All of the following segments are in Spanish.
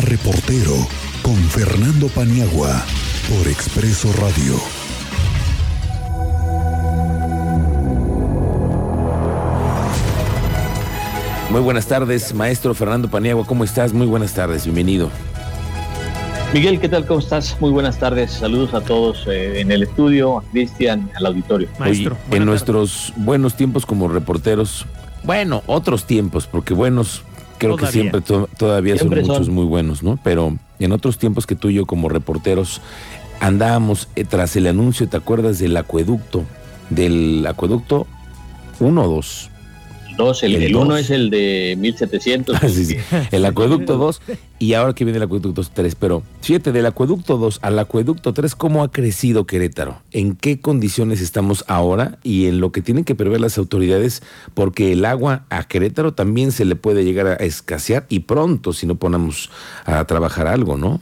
a reportero con Fernando Paniagua por Expreso Radio. Muy buenas tardes, maestro Fernando Paniagua, ¿cómo estás? Muy buenas tardes, bienvenido. Miguel, ¿qué tal? ¿Cómo estás? Muy buenas tardes. Saludos a todos eh, en el estudio, a Cristian, al auditorio. Maestro, en nuestros buenos tiempos como reporteros, bueno, otros tiempos, porque buenos creo que siempre todavía son muchos muy buenos, ¿no? Pero en otros tiempos que tú y yo como reporteros andábamos eh, tras el anuncio, ¿te acuerdas del acueducto? Del acueducto 1 o 2 el, 1 es el de 1700. Ah, el acueducto 2 y ahora que viene el acueducto 3. Pero fíjate, del acueducto 2 al acueducto 3, ¿cómo ha crecido Querétaro? ¿En qué condiciones estamos ahora y en lo que tienen que prever las autoridades? Porque el agua a Querétaro también se le puede llegar a escasear y pronto si no ponemos a trabajar algo, ¿no?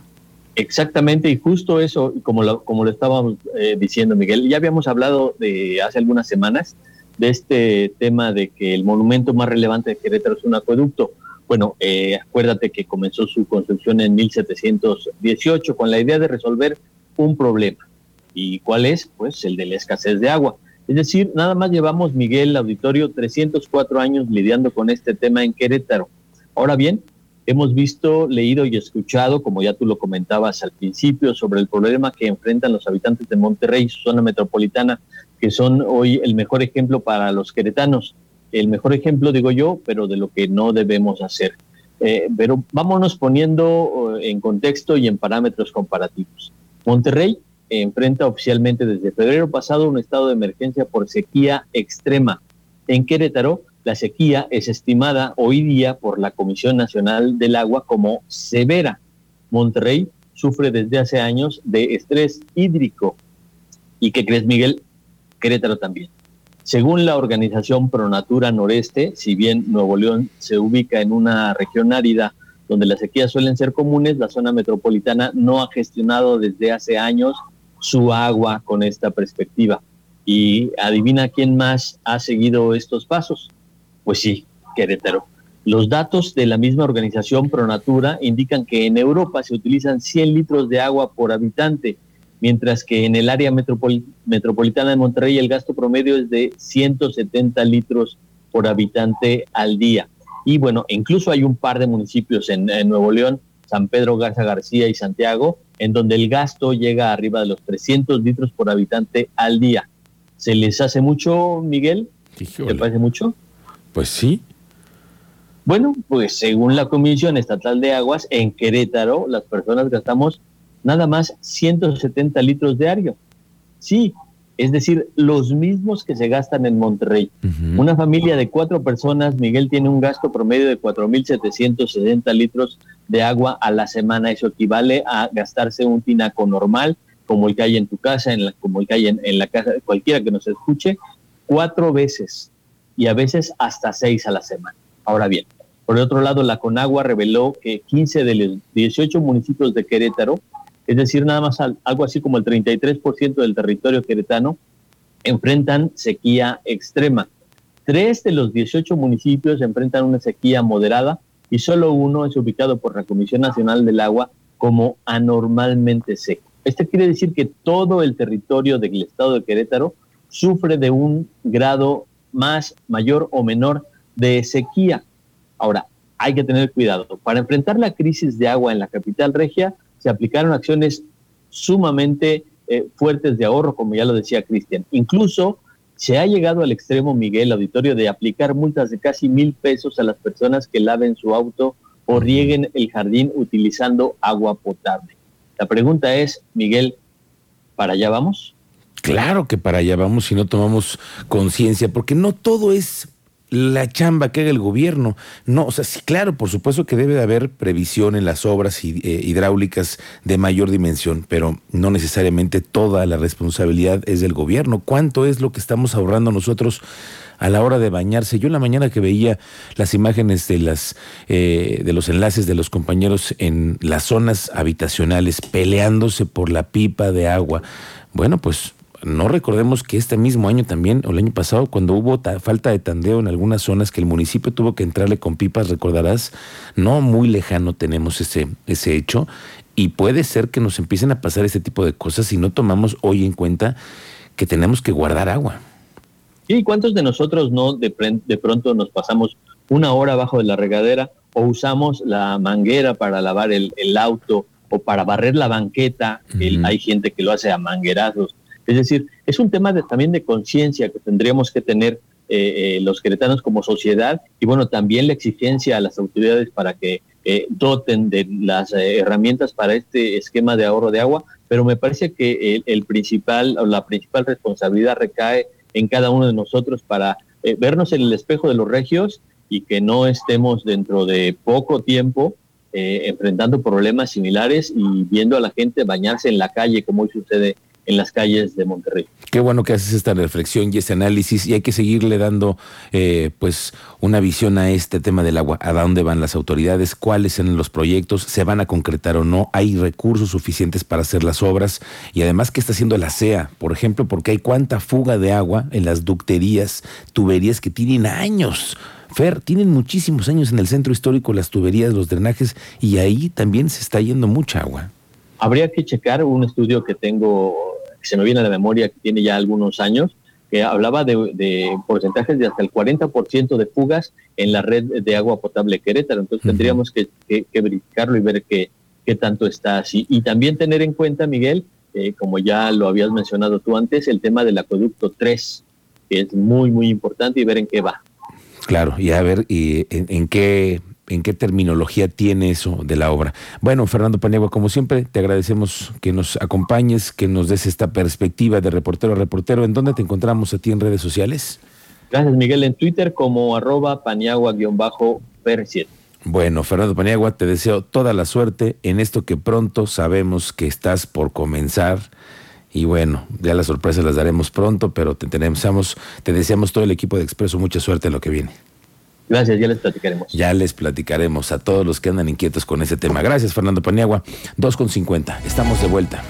Exactamente, y justo eso, como lo, como lo estábamos eh, diciendo, Miguel, ya habíamos hablado de hace algunas semanas de este tema de que el monumento más relevante de Querétaro es un acueducto. Bueno, eh, acuérdate que comenzó su construcción en 1718 con la idea de resolver un problema. ¿Y cuál es? Pues el de la escasez de agua. Es decir, nada más llevamos, Miguel, auditorio, 304 años lidiando con este tema en Querétaro. Ahora bien, hemos visto, leído y escuchado, como ya tú lo comentabas al principio, sobre el problema que enfrentan los habitantes de Monterrey, su zona metropolitana, que son hoy el mejor ejemplo para los queretanos. El mejor ejemplo, digo yo, pero de lo que no debemos hacer. Eh, pero vámonos poniendo eh, en contexto y en parámetros comparativos. Monterrey enfrenta oficialmente desde febrero pasado un estado de emergencia por sequía extrema. En Querétaro, la sequía es estimada hoy día por la Comisión Nacional del Agua como severa. Monterrey sufre desde hace años de estrés hídrico. ¿Y qué crees, Miguel? Querétaro también. Según la organización Pronatura Noreste, si bien Nuevo León se ubica en una región árida donde las sequías suelen ser comunes, la zona metropolitana no ha gestionado desde hace años su agua con esta perspectiva. Y adivina quién más ha seguido estos pasos. Pues sí, Querétaro. Los datos de la misma organización Pronatura indican que en Europa se utilizan 100 litros de agua por habitante mientras que en el área metropolitana de Monterrey el gasto promedio es de 170 litros por habitante al día. Y bueno, incluso hay un par de municipios en, Nuevo León, San Pedro Garza García y Santiago, en donde el gasto llega arriba de los 300 litros por habitante al día. ¿Se les hace mucho, Miguel? ¿Te parece mucho? Pues sí. Bueno, pues según la Comisión Estatal de Aguas, en Querétaro las personas gastamos nada más 170 litros diarios. Sí, es decir, los mismos que se gastan en Monterrey. Una familia de cuatro personas, Miguel, tiene un gasto promedio de 4.760 litros de agua a la semana. Eso equivale a gastarse un tinaco normal, como el que hay en tu casa, en la, como el que hay en, en la casa de cualquiera que nos escuche, cuatro veces y a veces hasta seis a la semana. Ahora bien, por el otro lado, la Conagua reveló que 15 de los 18 municipios de Querétaro es decir, nada más algo así como el 33% del territorio queretano, enfrentan sequía extrema. Tres de los 18 municipios enfrentan una sequía moderada y solo uno es ubicado por la Comisión Nacional del Agua como anormalmente seco. Esto quiere decir que todo el territorio del estado de Querétaro sufre de un grado más, mayor o menor de sequía. Ahora, hay que tener cuidado. Para enfrentar la crisis de agua en la capital regia, se aplicaron acciones sumamente eh, fuertes de ahorro, como ya lo decía Cristian. Incluso se ha llegado al extremo, Miguel, auditorio, de aplicar multas de casi mil pesos a las personas que laven su auto o rieguen el jardín utilizando agua potable. La pregunta es, Miguel, ¿para allá vamos? Claro que para allá vamos si no tomamos conciencia, porque no todo es la chamba que haga el gobierno. No, o sea, sí, claro, por supuesto que debe de haber previsión en las obras eh, hidráulicas de mayor dimensión, pero no necesariamente toda la responsabilidad es del gobierno. ¿Cuánto es lo que estamos ahorrando nosotros a la hora de bañarse? Yo en la mañana que veía las imágenes de las eh, de los enlaces de los compañeros en las zonas habitacionales peleándose por la pipa de agua, bueno, pues no recordemos que este mismo año también, o el año pasado, cuando hubo falta de tandeo en algunas zonas que el municipio tuvo que entrarle con pipas, recordarás, no muy lejano tenemos ese, ese hecho, y puede ser que nos empiecen a pasar ese tipo de cosas si no tomamos hoy en cuenta que tenemos que guardar agua. ¿Y cuántos de nosotros no de, de pronto nos pasamos una hora abajo de la regadera o usamos la manguera para lavar el, auto o para barrer la banqueta? hay gente que lo hace a manguerazos. Es decir, es un tema de, también de conciencia que tendríamos que tener eh, eh, los queretanos como sociedad y bueno, también la exigencia a las autoridades para que eh, doten de las herramientas para este esquema de ahorro de agua, pero me parece que el, principal o la principal responsabilidad recae en cada uno de nosotros para vernos en el espejo de los regios y que no estemos dentro de poco tiempo enfrentando problemas similares y viendo a la gente bañarse en la calle como hoy sucede en las calles de Monterrey. Qué bueno que haces esta reflexión y este análisis y hay que seguirle dando eh, pues una visión a este tema del agua, a dónde van las autoridades, cuáles son los proyectos, se van a concretar o no, hay recursos suficientes para hacer las obras y además qué está haciendo la CEA, por ejemplo, porque hay cuánta fuga de agua en las ducterías, tuberías que tienen años. Fer, tienen muchísimos años en el centro histórico las tuberías, los drenajes y ahí también se está yendo mucha agua. Habría que checar un estudio que tengo se me viene a la memoria que tiene ya algunos años, que hablaba de, porcentajes de hasta el 40% de fugas en la red de agua potable Querétaro. Entonces tendríamos que, verificarlo y ver qué, qué tanto está así. Y también tener en cuenta, Miguel, eh, como ya lo habías mencionado tú antes, el tema del acueducto 3, que es muy, muy importante y ver en qué va. Claro, y a ver y en qué en qué terminología tiene eso de la obra. Bueno, Fernando Paniagua, como siempre, te agradecemos que nos acompañes, que nos des esta perspectiva de reportero a reportero. ¿En dónde te encontramos a ti en redes sociales? Gracias, Miguel, en Twitter como arroba paniagua-per7. Bueno, Fernando Paniagua, te deseo toda la suerte en esto que pronto sabemos que estás por comenzar. Y bueno, ya las sorpresas las daremos pronto, pero te, tenemos, te deseamos todo el equipo de Expreso mucha suerte en lo que viene. Gracias, ya les platicaremos. Ya les platicaremos a todos los que andan inquietos con ese tema. Gracias, Fernando Paniagua. 2.50. Estamos de vuelta.